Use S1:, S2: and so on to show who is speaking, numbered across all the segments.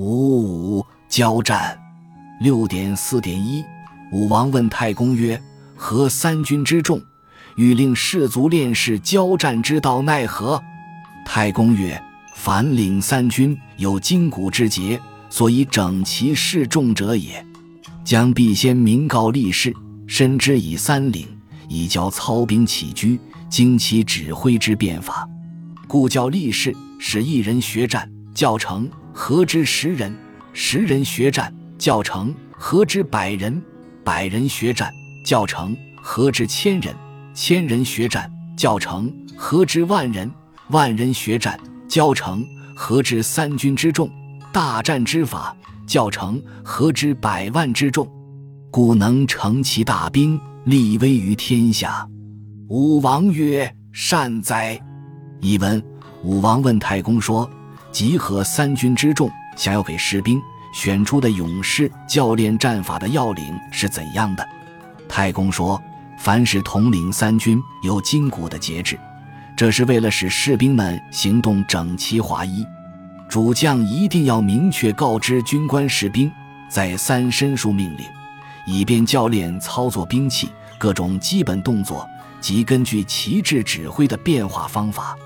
S1: 五五交战。六点四点一，武王问太公曰：“何三军之众，欲令士卒练士交战之道奈何？”太公曰：“凡领三军，有筋骨之节，所以整其士众者也。将必先明告立士，申之以三领，以教操兵起居，经其指挥之变法。故教立士，使一人学战，教成，合之十人；十人学战。”教成何之百人，百人学战；教成何之千人，千人学战；教成何之万人，万人学战；教成何之三军之众，大战之法；教成何之百万之众，故能成其大兵，立威于天下。武王曰：“善哉！”译文：武王问太公说：“集合三军之众，想要给士兵。”选出的勇士教练战法的要领是怎样的？太公说：“凡是统领三军，有筋骨的节制，这是为了使士兵们行动整齐划一。主将一定要明确告知军官士兵，在三申述命令，以便教练操作兵器各种基本动作及根据旗帜指挥的变化方法。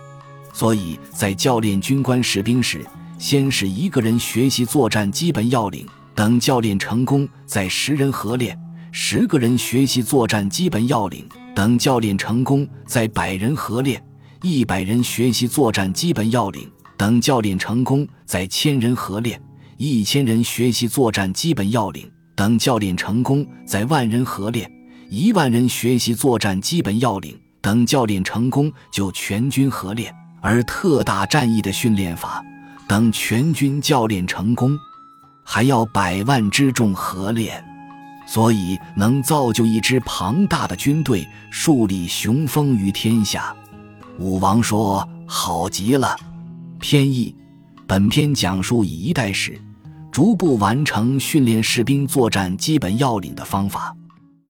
S1: 所以在教练军官士兵时。”先是一个人学习作战基本要领，等教练成功，再十人合练；十个人学习作战基本要领，等教练成功，再百人合练；一百人学习作战基本要领，等教练成功，再千人合练；一千人学习作战基本要领，等教练成功，再万人合练；一万人学习作战基本要领，等教练成功，就全军合练。而特大战役的训练法。等全军教练成功，还要百万之众合练，所以能造就一支庞大的军队，树立雄风于天下。武王说：“好极了。”偏义，本篇讲述以一代史，逐步完成训练士兵作战基本要领的方法。